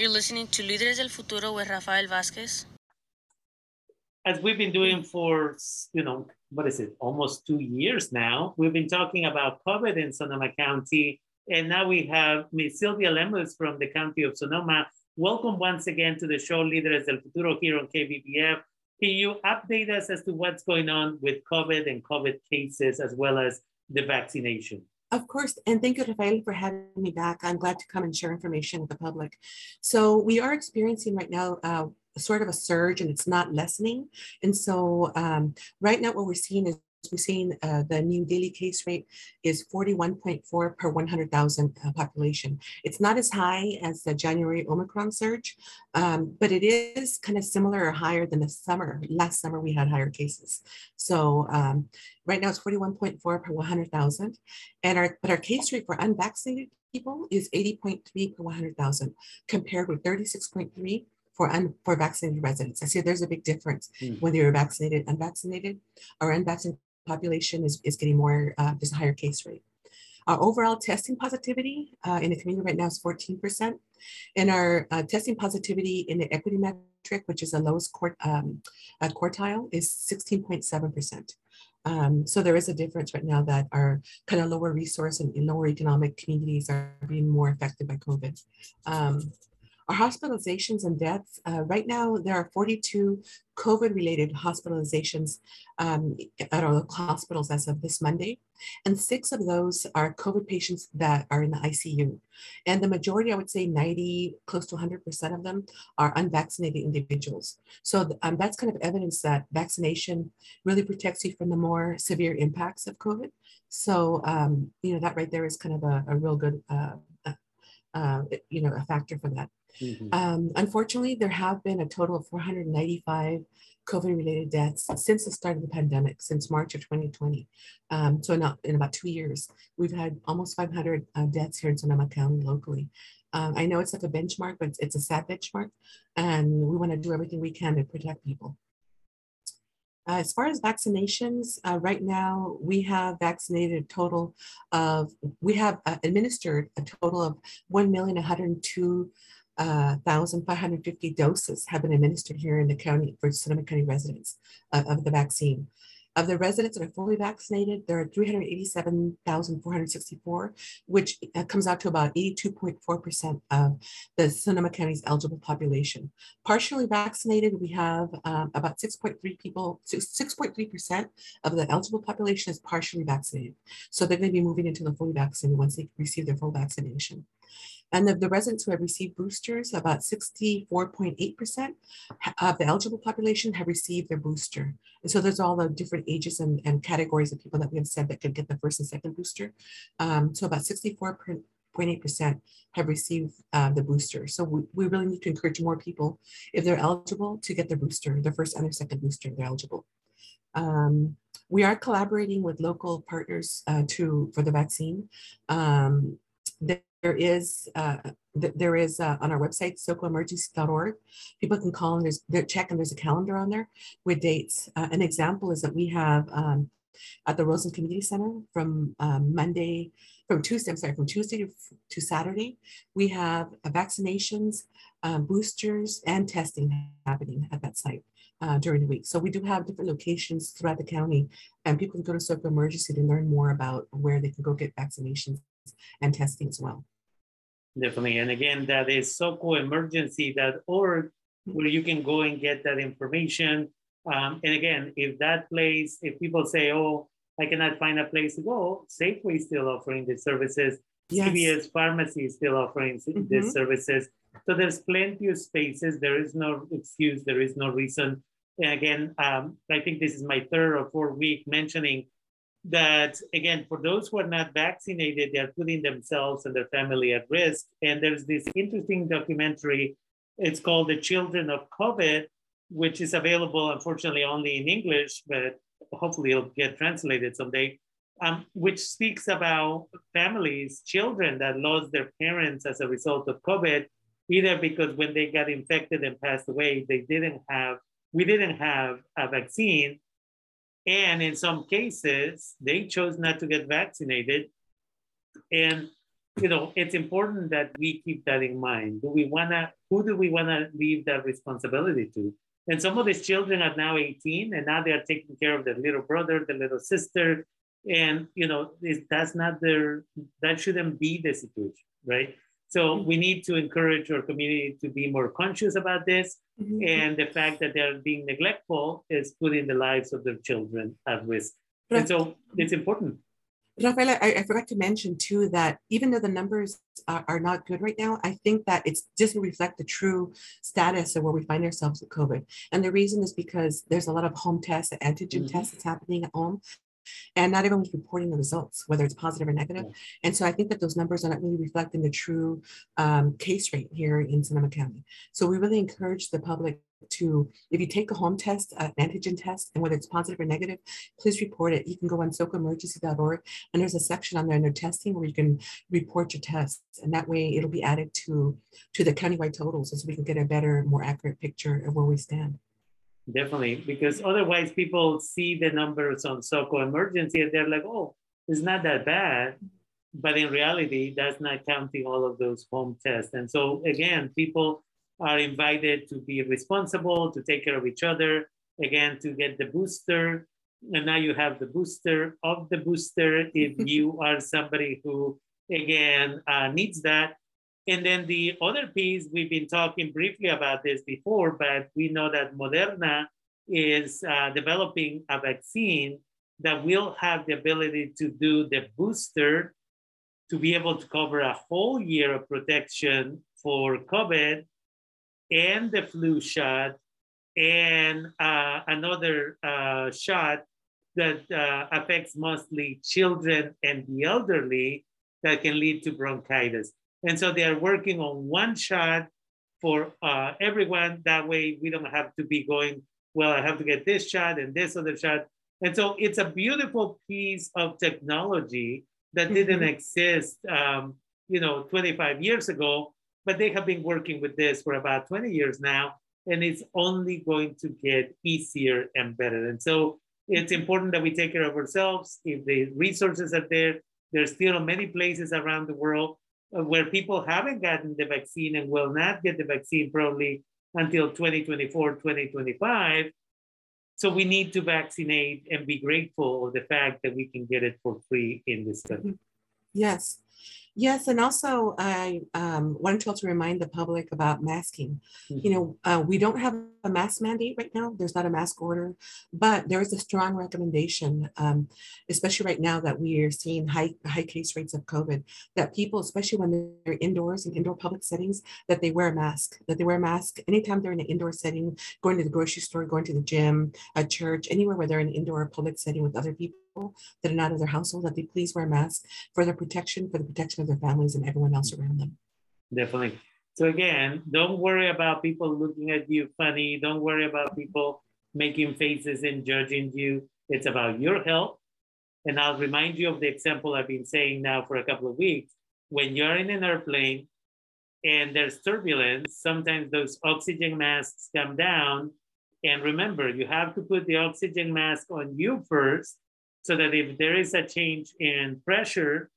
You're listening to Líderes del Futuro with Rafael Vázquez. As we've been doing for, you know, what is it, almost two years now, we've been talking about COVID in Sonoma County. And now we have Ms. Sylvia Lemus from the County of Sonoma. Welcome once again to the show Líderes del Futuro here on KBBF. Can you update us as to what's going on with COVID and COVID cases as well as the vaccination? Of course, and thank you, Rafael, for having me back. I'm glad to come and share information with the public. So we are experiencing right now uh, sort of a surge and it's not lessening. And so um, right now what we're seeing is we're seeing uh, the new daily case rate is 41.4 per 100,000 uh, population. It's not as high as the January Omicron surge, um, but it is kind of similar or higher than the summer. Last summer, we had higher cases. So um, right now it's 41.4 per 100,000. And our, but our case rate for unvaccinated people is 80.3 per 100,000 compared with 36.3 for, un, for vaccinated residents. I see there's a big difference mm. whether you're vaccinated, unvaccinated. Our unvaccinated population is, is getting more, uh, there's a higher case rate. Our overall testing positivity uh, in the community right now is 14%. And our uh, testing positivity in the equity metric, which is the lowest um, uh, quartile, is 16.7%. Um, so there is a difference right now that our kind of lower resource and, and lower economic communities are being more affected by COVID. Um, our hospitalizations and deaths, uh, right now there are 42 COVID-related hospitalizations um, at our local hospitals as of this Monday. And six of those are COVID patients that are in the ICU. And the majority, I would say 90, close to 100% of them are unvaccinated individuals. So um, that's kind of evidence that vaccination really protects you from the more severe impacts of COVID. So, um, you know, that right there is kind of a, a real good, uh, uh, you know, a factor for that. Mm-hmm. Um, unfortunately, there have been a total of 495 COVID related deaths since the start of the pandemic, since March of 2020. Um, so, in, in, about two years, we've had almost 500 uh, deaths here in Sonoma County locally. Um, I know it's like a benchmark, but it's, it's a sad benchmark, and we want to do everything we can to protect people. Uh, as far as vaccinations, uh, right now we have vaccinated a total of, we have uh, administered a total of 1,102,000 uh, 1,550 doses have been administered here in the county for Sonoma County residents uh, of the vaccine. Of the residents that are fully vaccinated, there are 387,464, which uh, comes out to about 82.4% of the Sonoma County's eligible population. Partially vaccinated, we have um, about 6.3 people, 6.3% of the eligible population is partially vaccinated. So they're going to be moving into the fully vaccinated once they receive their full vaccination. And of the residents who have received boosters, about 64.8% of the eligible population have received their booster. And so there's all the different ages and, and categories of people that we have said that could get the first and second booster. Um, so about 64.8% have received uh, the booster. So we, we really need to encourage more people, if they're eligible, to get the booster, the first and their second booster, they're eligible. Um, we are collaborating with local partners uh, to for the vaccine. Um, there is uh, th there is uh, on our website socoemergency.org. People can call and there's there, check and there's a calendar on there with dates. Uh, an example is that we have um, at the Rosen Community Center from um, Monday, from Tuesday, I'm sorry, from Tuesday to, to Saturday, we have vaccinations, um, boosters, and testing happening at that site. Uh, during the week. So we do have different locations throughout the county and people can go to SoCo Emergency to learn more about where they can go get vaccinations and testing as well. Definitely. And again, that is socoemergency.org where you can go and get that information. Um, and again, if that place, if people say, oh, I cannot find a place to go, Safeway is still offering the services. Yes. CVS Pharmacy is still offering mm-hmm. these services. So there's plenty of spaces. There is no excuse. There is no reason. And again, um, I think this is my third or fourth week mentioning that again for those who are not vaccinated they're putting themselves and their family at risk. And there's this interesting documentary it's called the children of covid which is available unfortunately only in english but hopefully it'll get translated someday um, which speaks about families children that lost their parents as a result of covid either because when they got infected and passed away they didn't have we didn't have a vaccine and in some cases, they chose not to get vaccinated. And you know, it's important that we keep that in mind. Do we wanna, who do we wanna leave that responsibility to? And some of these children are now 18 and now they are taking care of their little brother, the little sister. And, you know, that's not their, that shouldn't be the situation, right? So we need to encourage our community to be more conscious about this. Mm-hmm. And the fact that they're being neglectful is putting the lives of their children at risk. And so it's important. Rafaela, I, I, forgot to mention too that even though the numbers are, are, not good right now, I think that it doesn't reflect the true status of where we find ourselves with COVID. And the reason is because there's a lot of home tests, antigen mm-hmm. tests that's happening at home and not everyone's reporting the results, whether it's positive or negative. Yeah. And so I think that those numbers are not really reflecting the true um, case rate here in Sonoma County. So we really encourage the public to, if you take a home test, uh, an antigen test, and whether it's positive or negative, please report it. You can go on socoemergency.org and there's a section on there under testing where you can report your tests. And that way it'll be added to, to the countywide totals so we can get a better, more accurate picture of where we stand. Definitely, because otherwise people see the numbers on SOCO emergency and they're like, oh, it's not that bad. But in reality, that's not counting all of those home tests. And so again, people are invited to be responsible, to take care of each other, again, to get the booster. And now you have the booster of the booster if you are somebody who, again, uh, needs that. And then the other piece, we've been talking briefly about this before, but we know that Moderna is uh, developing a vaccine that will have the ability to do the booster to be able to cover a whole year of protection for COVID and the flu shot and uh, another uh, shot that uh, affects mostly children and the elderly that can lead to bronchitis. And so they are working on one shot for uh, everyone. That way we don't have to be going, well, I have to get this shot and this other shot. And so it's a beautiful piece of technology that mm-hmm. didn't exist, um, you know, 25 years ago, but they have been working with this for about 20 years now, and it's only going to get easier and better. And so it's important that we take care of ourselves. If the resources are there, there's still many places around the world where people haven't gotten the vaccine and will not get the vaccine probably until 2024, 2025. So we need to vaccinate and be grateful of the fact that we can get it for free in this country. Yes. Yes, and also I um, wanted to also remind the public about masking. Mm-hmm. You know, uh, we don't have a mask mandate right now. There's not a mask order, but there is a strong recommendation, um, especially right now that we are seeing high high case rates of COVID. That people, especially when they're indoors in indoor public settings, that they wear a mask. That they wear a mask anytime they're in an indoor setting, going to the grocery store, going to the gym, a church, anywhere where they're in an indoor public setting with other people that are not of their household, that they please wear masks for their protection, for the protection of their families and everyone else around them. Definitely. So again, don't worry about people looking at you funny. Don't worry about people making faces and judging you. It's about your health. And I'll remind you of the example I've been saying now for a couple of weeks. When you're in an airplane and there's turbulence, sometimes those oxygen masks come down. And remember, you have to put the oxygen mask on you first so that if there is a change in pressure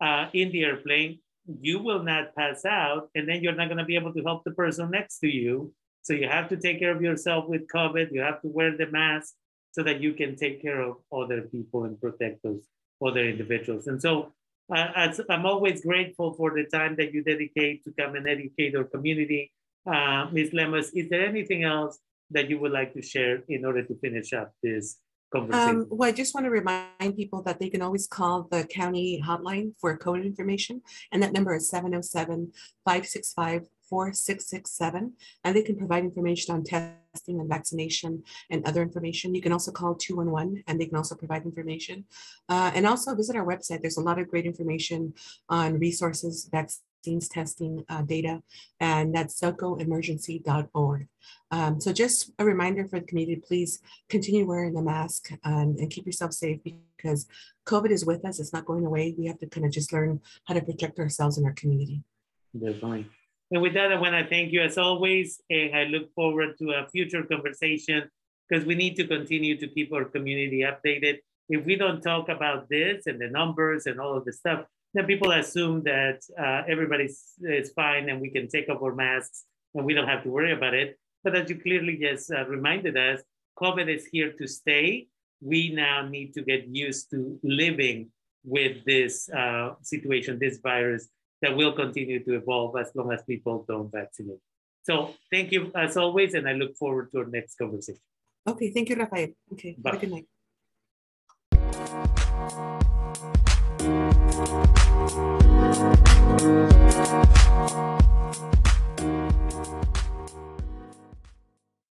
uh, in the airplane, you will not pass out, and then you're not going to be able to help the person next to you. So you have to take care of yourself with COVID. You have to wear the mask so that you can take care of other people and protect those other individuals. And so uh, I'm always grateful for the time that you dedicate to come and educate our community. Uh, Ms. Lemus, is there anything else that you would like to share in order to finish up this um, well, I just want to remind people that they can always call the county hotline for COVID information, and that number is 707 565 4667. And they can provide information on testing and vaccination and other information. You can also call 211 and they can also provide information. Uh, and also visit our website. There's a lot of great information on resources, vaccines vaccines testing uh, data, and that's socoemergency.org. Um, so just a reminder for the community, please continue wearing the mask um, and keep yourself safe because COVID is with us. It's not going away. We have to kind of just learn how to protect ourselves and our community. Definitely. And with that, I want to thank you as always. And I look forward to a future conversation because we need to continue to keep our community updated. If we don't talk about this and the numbers and all of the stuff, then people assume that uh, everybody's is fine and we can take off our masks and we don't have to worry about it. But as you clearly just uh, reminded us, COVID is here to stay. We now need to get used to living with this uh, situation, this virus that will continue to evolve as long as people don't vaccinate. So thank you as always, and I look forward to our next conversation. Okay, thank you, Rafael. Okay, Bye. good night. Thank you.